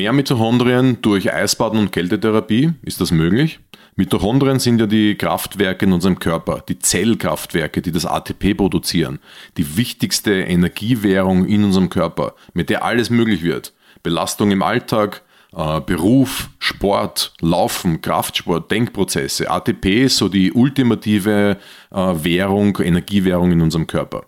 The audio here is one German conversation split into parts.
Mehr Mitochondrien durch Eisbaden und Kältetherapie, ist das möglich? Mitochondrien sind ja die Kraftwerke in unserem Körper, die Zellkraftwerke, die das ATP produzieren, die wichtigste Energiewährung in unserem Körper, mit der alles möglich wird. Belastung im Alltag, äh, Beruf, Sport, Laufen, Kraftsport, Denkprozesse. ATP ist so die ultimative äh, Währung, Energiewährung in unserem Körper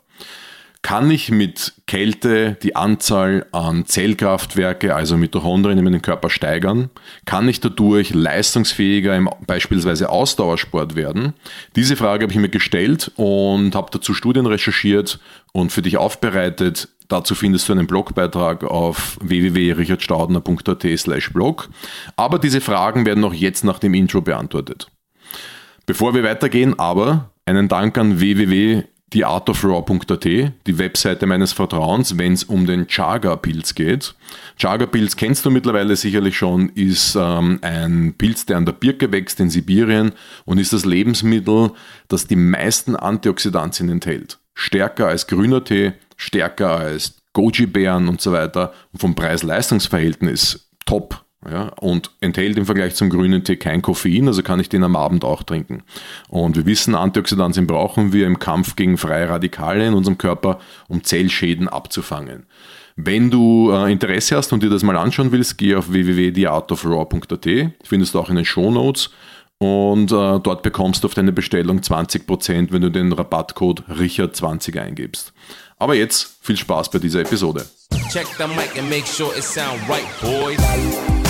kann ich mit Kälte die Anzahl an Zellkraftwerke, also Mitochondrien in meinem Körper steigern? Kann ich dadurch leistungsfähiger im beispielsweise Ausdauersport werden? Diese Frage habe ich mir gestellt und habe dazu Studien recherchiert und für dich aufbereitet. Dazu findest du einen Blogbeitrag auf www.richardstaudner.at slash blog. Aber diese Fragen werden auch jetzt nach dem Intro beantwortet. Bevor wir weitergehen, aber einen Dank an www theartofraw.at, die Webseite meines Vertrauens, wenn es um den Chaga-Pilz geht. Chaga-Pilz kennst du mittlerweile sicherlich schon, ist ähm, ein Pilz, der an der Birke wächst in Sibirien und ist das Lebensmittel, das die meisten Antioxidantien enthält. Stärker als grüner Tee, stärker als Goji-Beeren und so weiter und vom Preis-Leistungs-Verhältnis top ja, und enthält im Vergleich zum grünen Tee kein Koffein, also kann ich den am Abend auch trinken. Und wir wissen, Antioxidantien brauchen wir im Kampf gegen freie Radikale in unserem Körper, um Zellschäden abzufangen. Wenn du äh, Interesse hast und dir das mal anschauen willst, geh auf www.theartofraw.at, findest du auch in den Show Notes und äh, dort bekommst du auf deine Bestellung 20%, wenn du den Rabattcode Richard20 eingibst. Aber jetzt viel Spaß bei dieser Episode. Check the mic and make sure it sound right, boys.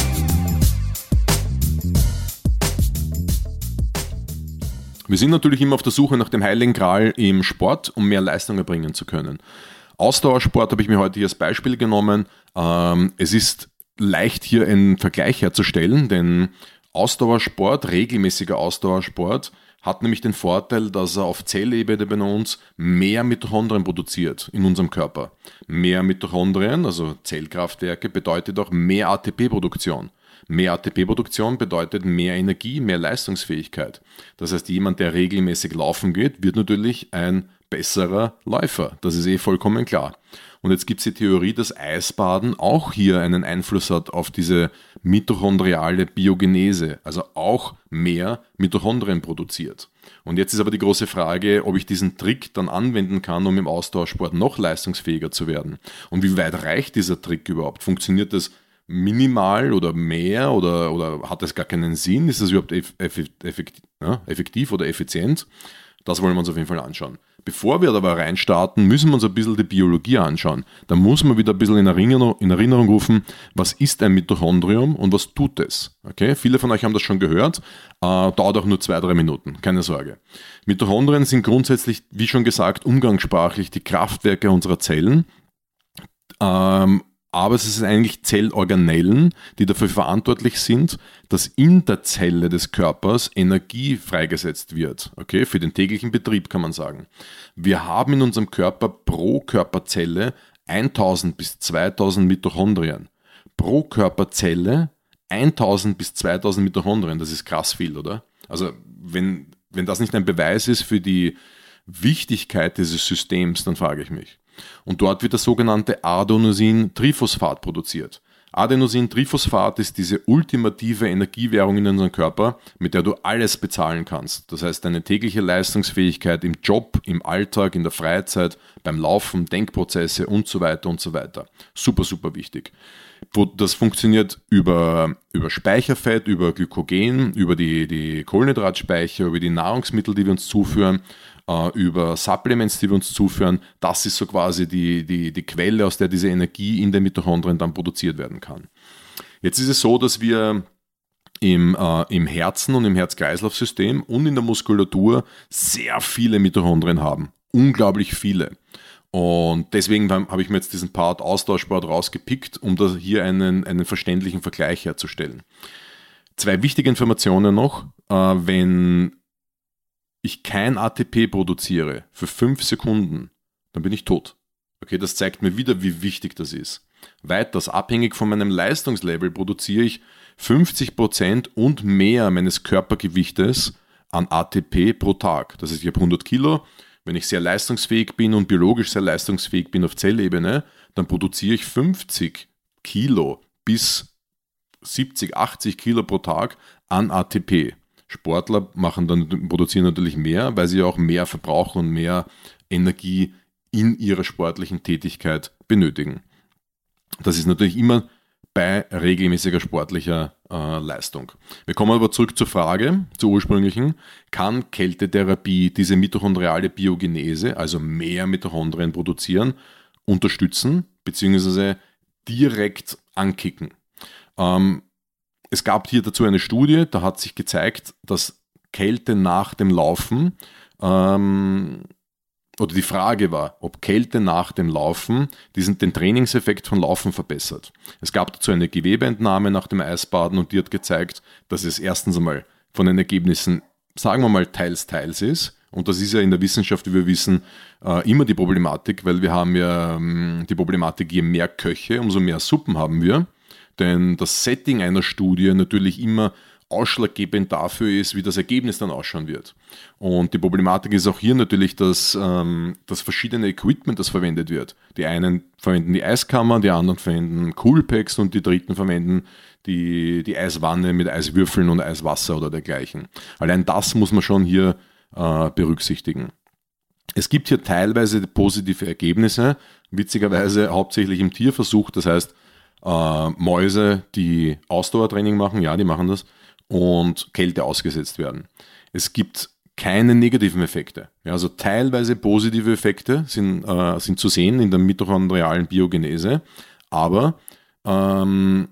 Wir sind natürlich immer auf der Suche nach dem Heiligen Gral im Sport, um mehr Leistung erbringen zu können. Ausdauersport habe ich mir heute hier als Beispiel genommen. Ähm, es ist leicht hier einen Vergleich herzustellen, denn Ausdauersport, regelmäßiger Ausdauersport, hat nämlich den Vorteil, dass er auf Zellebene bei uns mehr Mitochondrien produziert in unserem Körper. Mehr Mitochondrien, also Zellkraftwerke, bedeutet auch mehr ATP-Produktion. Mehr ATP-Produktion bedeutet mehr Energie, mehr Leistungsfähigkeit. Das heißt, jemand, der regelmäßig laufen geht, wird natürlich ein besserer Läufer. Das ist eh vollkommen klar. Und jetzt gibt es die Theorie, dass Eisbaden auch hier einen Einfluss hat auf diese mitochondriale Biogenese, also auch mehr Mitochondrien produziert. Und jetzt ist aber die große Frage, ob ich diesen Trick dann anwenden kann, um im Austauschsport noch leistungsfähiger zu werden. Und wie weit reicht dieser Trick überhaupt? Funktioniert das minimal oder mehr oder, oder hat das gar keinen Sinn? Ist das überhaupt effektiv, effektiv oder effizient? Das wollen wir uns auf jeden Fall anschauen. Bevor wir aber reinstarten, müssen wir uns ein bisschen die Biologie anschauen. Da muss man wieder ein bisschen in Erinnerung, in Erinnerung rufen, was ist ein Mitochondrium und was tut es. Okay? Viele von euch haben das schon gehört, äh, dauert auch nur zwei, drei Minuten, keine Sorge. Mitochondrien sind grundsätzlich, wie schon gesagt, umgangssprachlich die Kraftwerke unserer Zellen. Ähm, aber es ist eigentlich Zellorganellen, die dafür verantwortlich sind, dass in der Zelle des Körpers Energie freigesetzt wird. Okay, für den täglichen Betrieb kann man sagen. Wir haben in unserem Körper pro Körperzelle 1000 bis 2000 Mitochondrien. Pro Körperzelle 1000 bis 2000 Mitochondrien. Das ist krass viel, oder? Also, wenn, wenn das nicht ein Beweis ist für die Wichtigkeit dieses Systems, dann frage ich mich. Und dort wird das sogenannte Adenosin-Triphosphat produziert. Adenosin-Triphosphat ist diese ultimative Energiewährung in unserem Körper, mit der du alles bezahlen kannst. Das heißt, deine tägliche Leistungsfähigkeit im Job, im Alltag, in der Freizeit, beim Laufen, Denkprozesse und so weiter und so weiter. Super, super wichtig. Das funktioniert über, über Speicherfett, über Glykogen, über die, die Kohlenhydratspeicher, über die Nahrungsmittel, die wir uns zuführen äh, über Supplements, die wir uns zuführen. Das ist so quasi die, die, die Quelle, aus der diese Energie in den Mitochondrien dann produziert werden kann. Jetzt ist es so, dass wir im, äh, im Herzen und im Herz-Kreislauf-System und in der Muskulatur sehr viele Mitochondrien haben. Unglaublich viele. Und deswegen habe ich mir jetzt diesen Part Austauschsport rausgepickt, um da hier einen, einen verständlichen Vergleich herzustellen. Zwei wichtige Informationen noch. Äh, wenn ich kein ATP produziere für fünf Sekunden, dann bin ich tot. Okay, das zeigt mir wieder, wie wichtig das ist. Weiters, abhängig von meinem Leistungslevel, produziere ich 50% und mehr meines Körpergewichtes an ATP pro Tag. Das heißt, ich habe 100 Kilo. Wenn ich sehr leistungsfähig bin und biologisch sehr leistungsfähig bin auf Zellebene, dann produziere ich 50 Kilo bis 70, 80 Kilo pro Tag an ATP. Sportler machen dann, produzieren natürlich mehr, weil sie auch mehr verbrauchen und mehr Energie in ihrer sportlichen Tätigkeit benötigen. Das ist natürlich immer bei regelmäßiger sportlicher äh, Leistung. Wir kommen aber zurück zur Frage, zur ursprünglichen. Kann Kältetherapie diese mitochondriale Biogenese, also mehr Mitochondrien produzieren, unterstützen bzw. direkt ankicken? Ähm, es gab hier dazu eine Studie, da hat sich gezeigt, dass Kälte nach dem Laufen ähm, oder die Frage war, ob Kälte nach dem Laufen diesen, den Trainingseffekt von Laufen verbessert. Es gab dazu eine Gewebeentnahme nach dem Eisbaden und die hat gezeigt, dass es erstens einmal von den Ergebnissen, sagen wir mal, teils, teils ist. Und das ist ja in der Wissenschaft, wie wir wissen, äh, immer die Problematik, weil wir haben ja ähm, die Problematik, je mehr Köche, umso mehr Suppen haben wir. Denn das Setting einer Studie natürlich immer ausschlaggebend dafür ist, wie das Ergebnis dann ausschauen wird. Und die Problematik ist auch hier natürlich, dass ähm, das verschiedene Equipment, das verwendet wird. Die einen verwenden die Eiskammer, die anderen verwenden Coolpacks und die dritten verwenden die, die Eiswanne mit Eiswürfeln und Eiswasser oder dergleichen. Allein das muss man schon hier äh, berücksichtigen. Es gibt hier teilweise positive Ergebnisse, witzigerweise hauptsächlich im Tierversuch, das heißt äh, Mäuse, die Ausdauertraining machen, ja, die machen das, und Kälte ausgesetzt werden. Es gibt keine negativen Effekte. Ja, also teilweise positive Effekte sind, äh, sind zu sehen in der mitochondrialen Biogenese, aber ähm,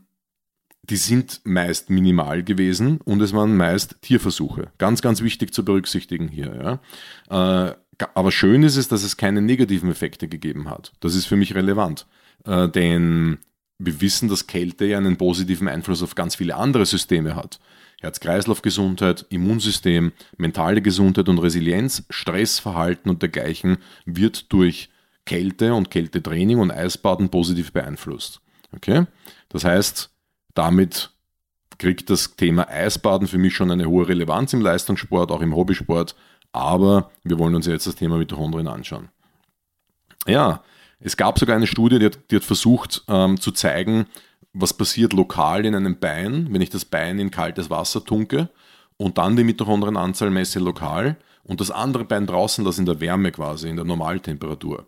die sind meist minimal gewesen und es waren meist Tierversuche. Ganz, ganz wichtig zu berücksichtigen hier. Ja. Äh, aber schön ist es, dass es keine negativen Effekte gegeben hat. Das ist für mich relevant. Äh, denn wir wissen, dass Kälte ja einen positiven Einfluss auf ganz viele andere Systeme hat. Herz-Kreislauf-Gesundheit, Immunsystem, mentale Gesundheit und Resilienz, Stressverhalten und dergleichen wird durch Kälte und Kältetraining und Eisbaden positiv beeinflusst. Okay? Das heißt, damit kriegt das Thema Eisbaden für mich schon eine hohe Relevanz im Leistungssport, auch im Hobbysport, aber wir wollen uns jetzt das Thema Mitochondrien anschauen. Ja, es gab sogar eine Studie, die hat, die hat versucht ähm, zu zeigen, was passiert lokal in einem Bein, wenn ich das Bein in kaltes Wasser tunke und dann die Mitochondrienanzahl messe lokal und das andere Bein draußen lasse in der Wärme quasi, in der Normaltemperatur.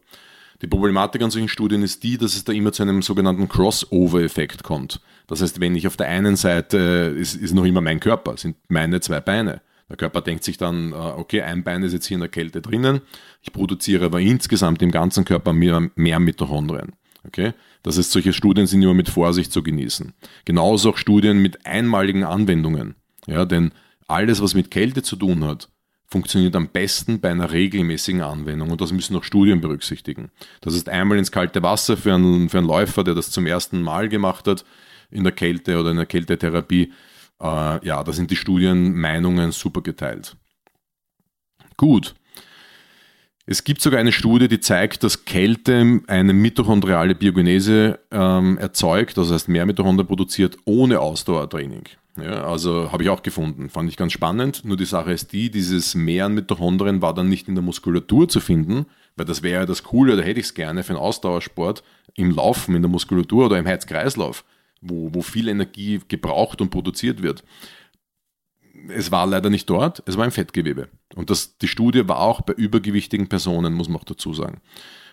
Die Problematik an solchen Studien ist die, dass es da immer zu einem sogenannten Crossover-Effekt kommt. Das heißt, wenn ich auf der einen Seite, ist, ist noch immer mein Körper, sind meine zwei Beine. Der Körper denkt sich dann, äh, okay, ein Bein ist jetzt hier in der Kälte drinnen, ich produziere aber insgesamt im ganzen Körper mehr, mehr Mitochondrien. Okay? Das heißt, solche Studien sind immer mit Vorsicht zu genießen. Genauso auch Studien mit einmaligen Anwendungen. Ja, denn alles, was mit Kälte zu tun hat, funktioniert am besten bei einer regelmäßigen Anwendung und das müssen auch Studien berücksichtigen. Das heißt, einmal ins kalte Wasser für einen, für einen Läufer, der das zum ersten Mal gemacht hat, in der Kälte oder in der Kältetherapie, äh, ja, da sind die Studienmeinungen super geteilt. Gut, es gibt sogar eine Studie, die zeigt, dass Kälte eine mitochondriale Biogenese ähm, erzeugt, das heißt mehr Mitochondrien produziert ohne Ausdauertraining. Ja, also habe ich auch gefunden, fand ich ganz spannend. Nur die Sache ist die, dieses Mehr an Mitochondrien war dann nicht in der Muskulatur zu finden, weil das wäre ja das Coole, da hätte ich es gerne für einen Ausdauersport im Laufen, in der Muskulatur oder im Herz-Kreislauf, wo, wo viel Energie gebraucht und produziert wird es war leider nicht dort, es war im Fettgewebe. Und das, die Studie war auch bei übergewichtigen Personen, muss man auch dazu sagen.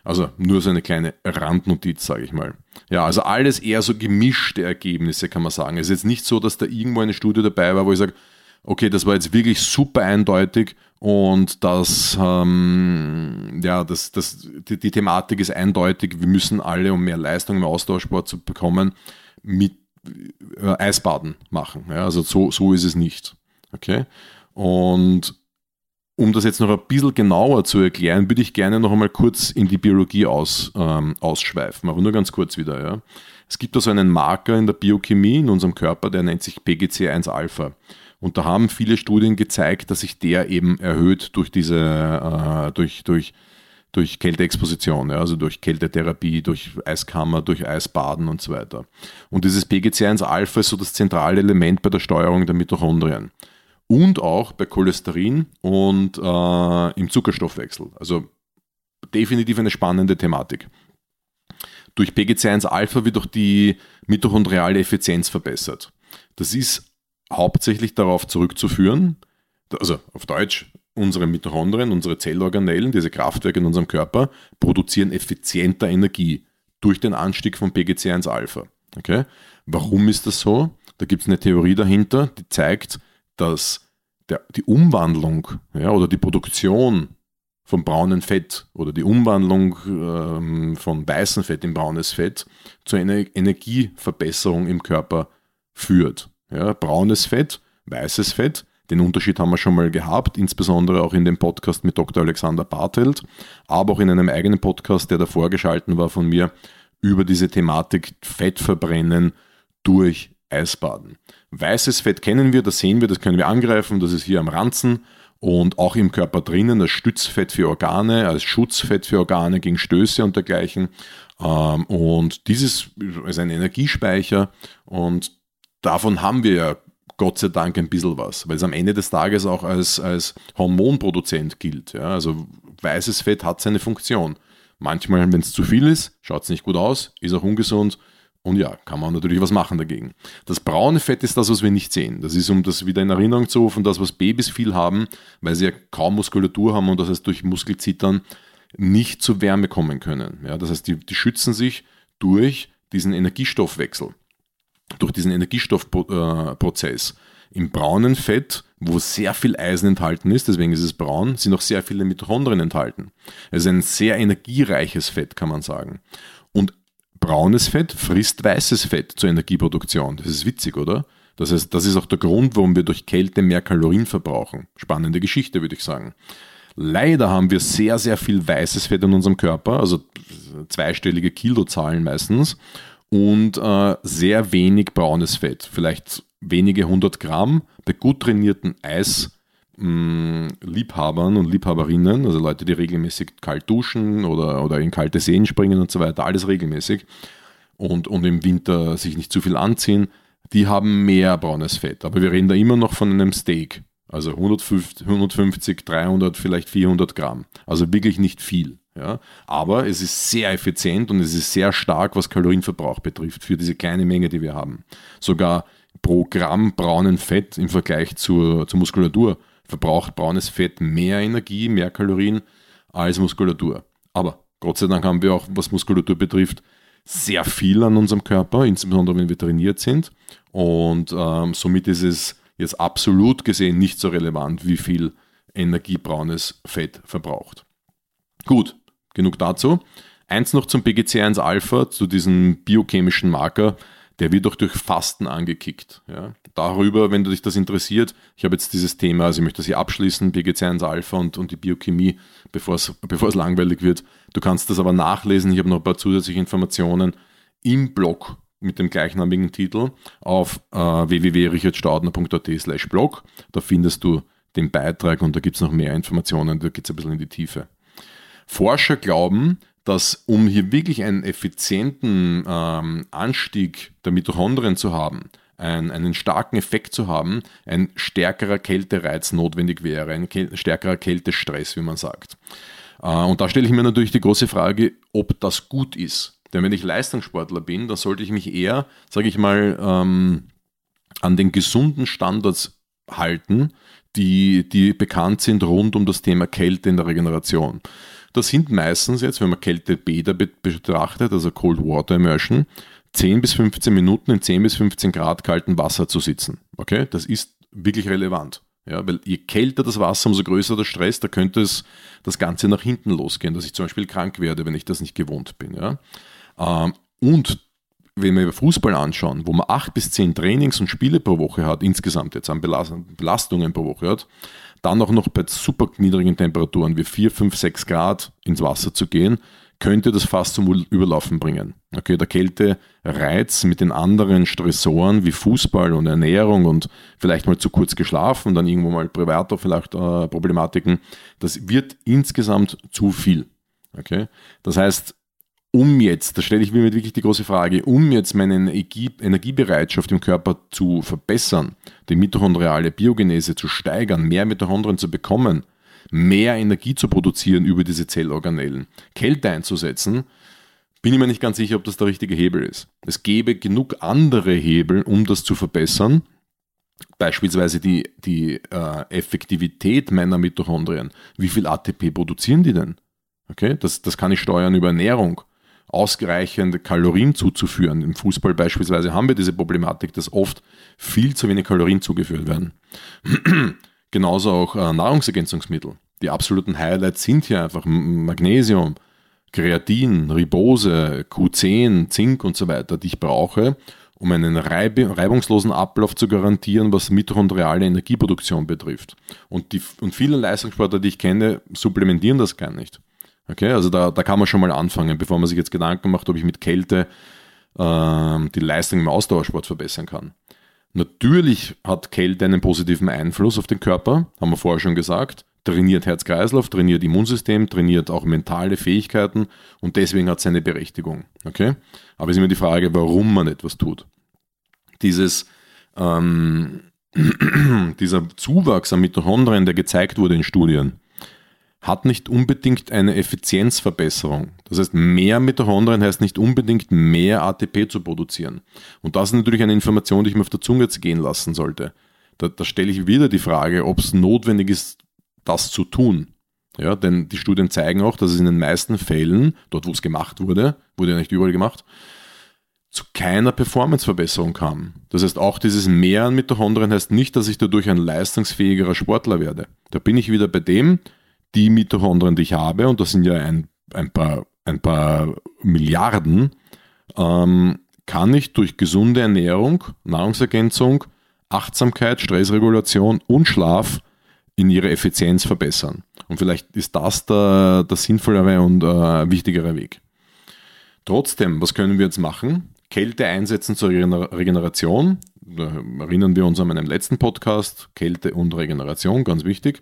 Also nur so eine kleine Randnotiz, sage ich mal. Ja, also alles eher so gemischte Ergebnisse, kann man sagen. Es ist jetzt nicht so, dass da irgendwo eine Studie dabei war, wo ich sage, okay, das war jetzt wirklich super eindeutig und das, ähm, ja, das, das, die, die, Thematik ist eindeutig. Wir müssen alle, um mehr Leistung im Austauschsport zu bekommen, mit äh, Eisbaden machen. Ja, also so, so ist es nicht. Okay? Und um das jetzt noch ein bisschen genauer zu erklären, würde ich gerne noch einmal kurz in die Biologie aus, ähm, ausschweifen, aber nur ganz kurz wieder. Ja. Es gibt also einen Marker in der Biochemie in unserem Körper, der nennt sich PGC1-Alpha. Und da haben viele Studien gezeigt, dass sich der eben erhöht durch diese, äh, durch, durch, durch Kälteexposition, ja, also durch Kältetherapie, durch Eiskammer, durch Eisbaden und so weiter. Und dieses PGC1-Alpha ist so das zentrale Element bei der Steuerung der Mitochondrien und auch bei Cholesterin und äh, im Zuckerstoffwechsel. Also definitiv eine spannende Thematik. Durch PGC1-Alpha wird auch die mitochondriale Effizienz verbessert. Das ist hauptsächlich darauf zurückzuführen, also auf Deutsch, unsere Mitochondrien, unsere Zellorganellen, diese Kraftwerke in unserem Körper, produzieren effizienter Energie durch den Anstieg von PGC1-Alpha. Okay? Warum ist das so? Da gibt es eine Theorie dahinter, die zeigt, dass der, die Umwandlung ja, oder die Produktion von braunem Fett oder die Umwandlung ähm, von weißem Fett in braunes Fett zu einer Energieverbesserung im Körper führt. Ja, braunes Fett, weißes Fett, den Unterschied haben wir schon mal gehabt, insbesondere auch in dem Podcast mit Dr. Alexander Bartelt, aber auch in einem eigenen Podcast, der davor geschalten war von mir, über diese Thematik Fettverbrennen durch Eisbaden. Weißes Fett kennen wir, das sehen wir, das können wir angreifen, das ist hier am Ranzen und auch im Körper drinnen als Stützfett für Organe, als Schutzfett für Organe gegen Stöße und dergleichen. Ähm, und dieses ist ein Energiespeicher und davon haben wir ja Gott sei Dank ein bisschen was, weil es am Ende des Tages auch als, als Hormonproduzent gilt. Ja? Also weißes Fett hat seine Funktion. Manchmal, wenn es zu viel ist, schaut es nicht gut aus, ist auch ungesund und ja, kann man natürlich was machen dagegen. Das braune Fett ist das, was wir nicht sehen. Das ist, um das wieder in Erinnerung zu rufen, das, was Babys viel haben, weil sie ja kaum Muskulatur haben und das heißt durch Muskelzittern nicht zur Wärme kommen können. Ja, das heißt, die, die schützen sich durch diesen Energiestoffwechsel, durch diesen Energiestoffprozess. Im braunen Fett, wo sehr viel Eisen enthalten ist, deswegen ist es braun, sind auch sehr viele Mitochondrien enthalten. Es ist ein sehr energiereiches Fett, kann man sagen. Braunes Fett frisst weißes Fett zur Energieproduktion. Das ist witzig, oder? Das heißt, das ist auch der Grund, warum wir durch Kälte mehr Kalorien verbrauchen. Spannende Geschichte, würde ich sagen. Leider haben wir sehr, sehr viel weißes Fett in unserem Körper, also zweistellige Kilozahlen meistens, und äh, sehr wenig braunes Fett. Vielleicht wenige hundert Gramm bei gut trainierten Eis. Liebhabern und Liebhaberinnen, also Leute, die regelmäßig kalt duschen oder, oder in kalte Seen springen und so weiter, alles regelmäßig und, und im Winter sich nicht zu viel anziehen, die haben mehr braunes Fett. Aber wir reden da immer noch von einem Steak. Also 150, 150 300, vielleicht 400 Gramm. Also wirklich nicht viel. Ja? Aber es ist sehr effizient und es ist sehr stark, was Kalorienverbrauch betrifft, für diese kleine Menge, die wir haben. Sogar pro Gramm braunen Fett im Vergleich zur, zur Muskulatur verbraucht braunes Fett mehr Energie, mehr Kalorien als Muskulatur. Aber Gott sei Dank haben wir auch, was Muskulatur betrifft, sehr viel an unserem Körper, insbesondere wenn wir trainiert sind. Und ähm, somit ist es jetzt absolut gesehen nicht so relevant, wie viel Energie braunes Fett verbraucht. Gut, genug dazu. Eins noch zum PGC1-Alpha, zu diesem biochemischen Marker, der wird auch durch Fasten angekickt. Ja. Darüber, wenn du dich das interessiert, ich habe jetzt dieses Thema, also ich möchte das hier abschließen, BGC1 Alpha und, und die Biochemie, bevor es, langweilig wird. Du kannst das aber nachlesen, ich habe noch ein paar zusätzliche Informationen im Blog mit dem gleichnamigen Titel auf äh, www.richardstaudner.at slash blog. Da findest du den Beitrag und da gibt es noch mehr Informationen, da geht es ein bisschen in die Tiefe. Forscher glauben, dass um hier wirklich einen effizienten ähm, Anstieg der Mitochondrien zu haben, ein, einen starken Effekt zu haben, ein stärkerer Kältereiz notwendig wäre, ein stärkerer Kältestress, wie man sagt. Äh, und da stelle ich mir natürlich die große Frage, ob das gut ist. Denn wenn ich Leistungssportler bin, dann sollte ich mich eher, sage ich mal, ähm, an den gesunden Standards halten, die, die bekannt sind rund um das Thema Kälte in der Regeneration. Das sind meistens jetzt, wenn man Kältebäder betrachtet, also Cold Water Immersion, 10 bis 15 Minuten in 10 bis 15 Grad kaltem Wasser zu sitzen. Okay, das ist wirklich relevant. Ja, weil je kälter das Wasser, umso größer der Stress, da könnte es das Ganze nach hinten losgehen, dass ich zum Beispiel krank werde, wenn ich das nicht gewohnt bin. Ja. Ähm, und wenn wir Fußball anschauen, wo man acht bis zehn Trainings und Spiele pro Woche hat, insgesamt jetzt an Belastungen pro Woche hat, dann auch noch bei super niedrigen Temperaturen wie 4, 5, 6 Grad ins Wasser zu gehen, könnte das fast zum Überlaufen bringen. Okay, der Kältereiz mit den anderen Stressoren wie Fußball und Ernährung und vielleicht mal zu kurz geschlafen und dann irgendwo mal privater vielleicht äh, Problematiken, das wird insgesamt zu viel. Okay, das heißt, um jetzt, da stelle ich mir wirklich die große Frage, um jetzt meine Energie, Energiebereitschaft im Körper zu verbessern, die mitochondriale Biogenese zu steigern, mehr Mitochondrien zu bekommen, mehr Energie zu produzieren über diese Zellorganellen, Kälte einzusetzen, bin ich mir nicht ganz sicher, ob das der richtige Hebel ist. Es gäbe genug andere Hebel, um das zu verbessern. Beispielsweise die, die äh, Effektivität meiner Mitochondrien. Wie viel ATP produzieren die denn? Okay, das, das kann ich steuern über Ernährung. Ausreichend Kalorien zuzuführen. Im Fußball beispielsweise haben wir diese Problematik, dass oft viel zu wenig Kalorien zugeführt werden. Genauso auch äh, Nahrungsergänzungsmittel. Die absoluten Highlights sind hier einfach Magnesium, Kreatin, Ribose, Q10, Zink und so weiter, die ich brauche, um einen reibungslosen Ablauf zu garantieren, was mitochondriale Energieproduktion betrifft. Und, die, und viele Leistungssportler, die ich kenne, supplementieren das gar nicht. Okay, also da, da kann man schon mal anfangen, bevor man sich jetzt Gedanken macht, ob ich mit Kälte äh, die Leistung im Ausdauersport verbessern kann. Natürlich hat Kälte einen positiven Einfluss auf den Körper, haben wir vorher schon gesagt trainiert Herz-Kreislauf, trainiert Immunsystem, trainiert auch mentale Fähigkeiten und deswegen hat es seine Berechtigung. Okay? Aber es ist immer die Frage, warum man etwas tut. Dieses, ähm, dieser Zuwachs an Mitochondrien, der gezeigt wurde in Studien, hat nicht unbedingt eine Effizienzverbesserung. Das heißt, mehr Mitochondrien heißt nicht unbedingt mehr ATP zu produzieren. Und das ist natürlich eine Information, die ich mir auf der Zunge gehen lassen sollte. Da, da stelle ich wieder die Frage, ob es notwendig ist, das zu tun. Ja, denn die Studien zeigen auch, dass es in den meisten Fällen, dort wo es gemacht wurde, wurde ja nicht überall gemacht, zu keiner Performanceverbesserung kam. Das heißt, auch dieses Mehr an Mitochondrien heißt nicht, dass ich dadurch ein leistungsfähigerer Sportler werde. Da bin ich wieder bei dem, die Mitochondrien, die ich habe, und das sind ja ein, ein, paar, ein paar Milliarden, ähm, kann ich durch gesunde Ernährung, Nahrungsergänzung, Achtsamkeit, Stressregulation und Schlaf in ihrer Effizienz verbessern. Und vielleicht ist das der, der sinnvollere und äh, wichtigere Weg. Trotzdem, was können wir jetzt machen? Kälte einsetzen zur Regeneration. Da erinnern wir uns an meinen letzten Podcast, Kälte und Regeneration, ganz wichtig.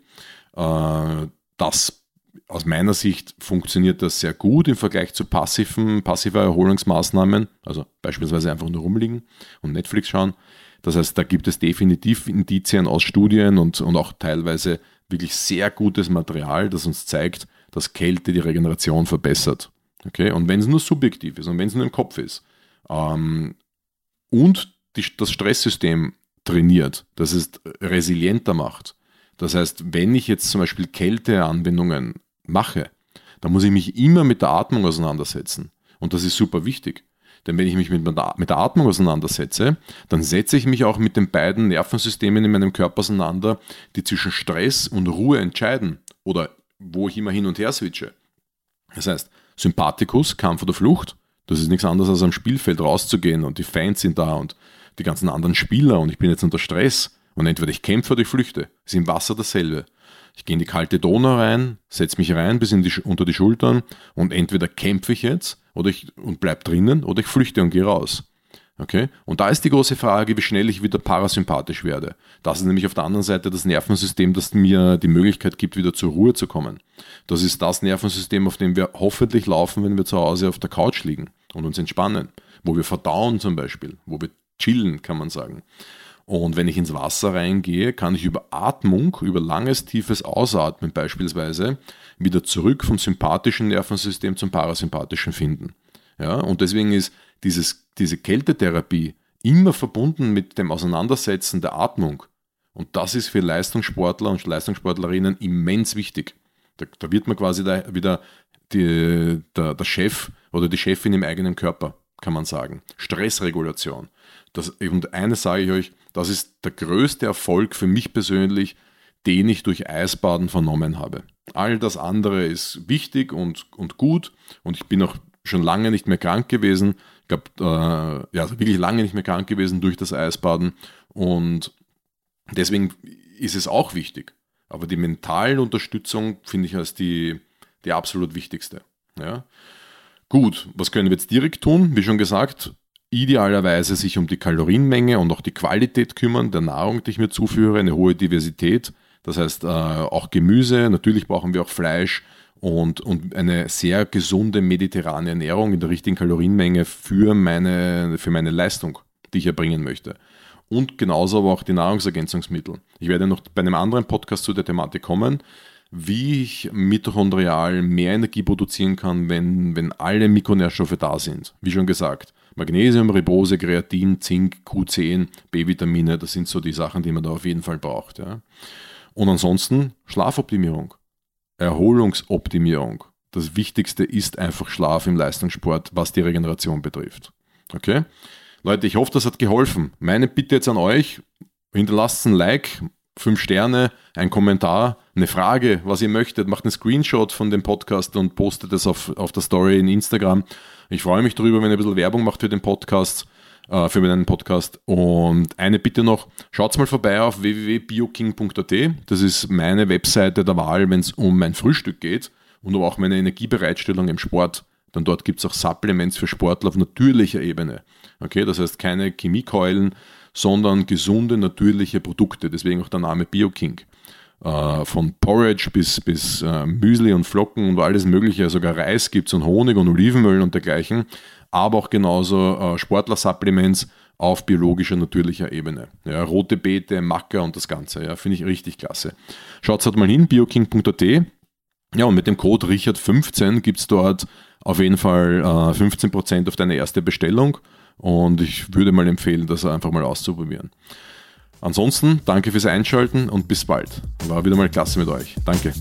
Äh, das aus meiner Sicht funktioniert das sehr gut im Vergleich zu passiven, passiver Erholungsmaßnahmen, also beispielsweise einfach nur rumliegen und Netflix schauen. Das heißt, da gibt es definitiv Indizien aus Studien und, und auch teilweise wirklich sehr gutes Material, das uns zeigt, dass Kälte die Regeneration verbessert. Okay? Und wenn es nur subjektiv ist und wenn es nur im Kopf ist ähm, und die, das Stresssystem trainiert, dass es resilienter macht. Das heißt, wenn ich jetzt zum Beispiel Kälteanwendungen mache, dann muss ich mich immer mit der Atmung auseinandersetzen. Und das ist super wichtig. Denn wenn ich mich mit, der Atmung auseinandersetze, dann setze ich mich auch mit den beiden Nervensystemen in meinem Körper auseinander, die zwischen Stress und Ruhe entscheiden oder wo ich immer hin und her switche. Das heißt, Sympathikus, Kampf oder Flucht, das ist nichts anderes als am Spielfeld rauszugehen und die Fans sind da und die ganzen anderen Spieler und ich bin jetzt unter Stress und entweder ich kämpfe oder ich flüchte. Ist im Wasser dasselbe. Ich gehe in die kalte Donau rein, setze mich rein bis die, unter die Schultern und entweder kämpfe ich jetzt oder ich, und bleib drinnen oder ich flüchte und gehe raus. Okay? Und da ist die große Frage, wie schnell ich wieder parasympathisch werde. Das ist nämlich auf der anderen Seite das Nervensystem, das mir die Möglichkeit gibt, wieder zur Ruhe zu kommen. Das ist das Nervensystem, auf dem wir hoffentlich laufen, wenn wir zu Hause auf der Couch liegen und uns entspannen. Wo wir verdauen zum Beispiel, wo wir chillen, kann man sagen. Und wenn ich ins Wasser reingehe, kann ich über Atmung, über langes, tiefes Ausatmen beispielsweise, wieder zurück vom sympathischen Nervensystem zum parasympathischen finden. Ja, und deswegen ist dieses, diese Kältetherapie immer verbunden mit dem Auseinandersetzen der Atmung. Und das ist für Leistungssportler und Leistungssportlerinnen immens wichtig. Da, da wird man quasi da wieder die, der, der Chef oder die Chefin im eigenen Körper, kann man sagen. Stressregulation. Das, und eines sage ich euch, das ist der größte Erfolg für mich persönlich, den ich durch Eisbaden vernommen habe. All das andere ist wichtig und, und gut und ich bin auch schon lange nicht mehr krank gewesen. Ich glaube, äh, ja, also wirklich lange nicht mehr krank gewesen durch das Eisbaden und deswegen ist es auch wichtig. Aber die mentale Unterstützung finde ich als die, die absolut wichtigste. Ja? Gut, was können wir jetzt direkt tun? Wie schon gesagt, idealerweise sich um die Kalorienmenge und auch die Qualität kümmern der Nahrung, die ich mir zuführe, eine hohe Diversität. Das heißt äh, auch Gemüse, natürlich brauchen wir auch Fleisch und, und eine sehr gesunde mediterrane Ernährung in der richtigen Kalorienmenge für meine, für meine Leistung, die ich erbringen möchte. Und genauso aber auch die Nahrungsergänzungsmittel. Ich werde noch bei einem anderen Podcast zu der Thematik kommen. wie ich mitochondrial mehr Energie produzieren kann, wenn, wenn alle Mikronährstoffe da sind. Wie schon gesagt, Magnesium, Ribose, Kreatin, Zink, Q10, B-Vitamine, das sind so die Sachen, die man da auf jeden Fall braucht. Ja. Und ansonsten Schlafoptimierung, Erholungsoptimierung. Das Wichtigste ist einfach Schlaf im Leistungssport, was die Regeneration betrifft. Okay? Leute, ich hoffe, das hat geholfen. Meine Bitte jetzt an euch, hinterlasst ein Like, fünf Sterne, ein Kommentar, eine Frage, was ihr möchtet, macht einen Screenshot von dem Podcast und postet es auf, auf der Story in Instagram. Ich freue mich darüber, wenn ihr ein bisschen Werbung macht für den Podcast, äh, für meinen Podcast. Und eine Bitte noch, schaut mal vorbei auf www.bioking.at. Das ist meine Webseite der Wahl, wenn es um mein Frühstück geht und um auch meine Energiebereitstellung im Sport. Dann dort gibt es auch Supplements für Sportler auf natürlicher Ebene. Okay, das heißt keine Chemiekeulen, sondern gesunde, natürliche Produkte. Deswegen auch der Name BioKing. Äh, von Porridge bis, bis äh, Müsli und Flocken und alles Mögliche, sogar Reis gibt es und Honig und Olivenöl und dergleichen, aber auch genauso äh, Sportler-Supplements auf biologischer, natürlicher Ebene. Ja, rote Beete, Macker und das Ganze, ja, finde ich richtig klasse. Schaut halt mal hin, bioking.at. Ja, und mit dem Code Richard15 gibt es dort auf jeden Fall äh, 15% auf deine erste Bestellung und ich würde mal empfehlen, das einfach mal auszuprobieren. Ansonsten danke fürs Einschalten und bis bald. War wieder mal klasse mit euch. Danke.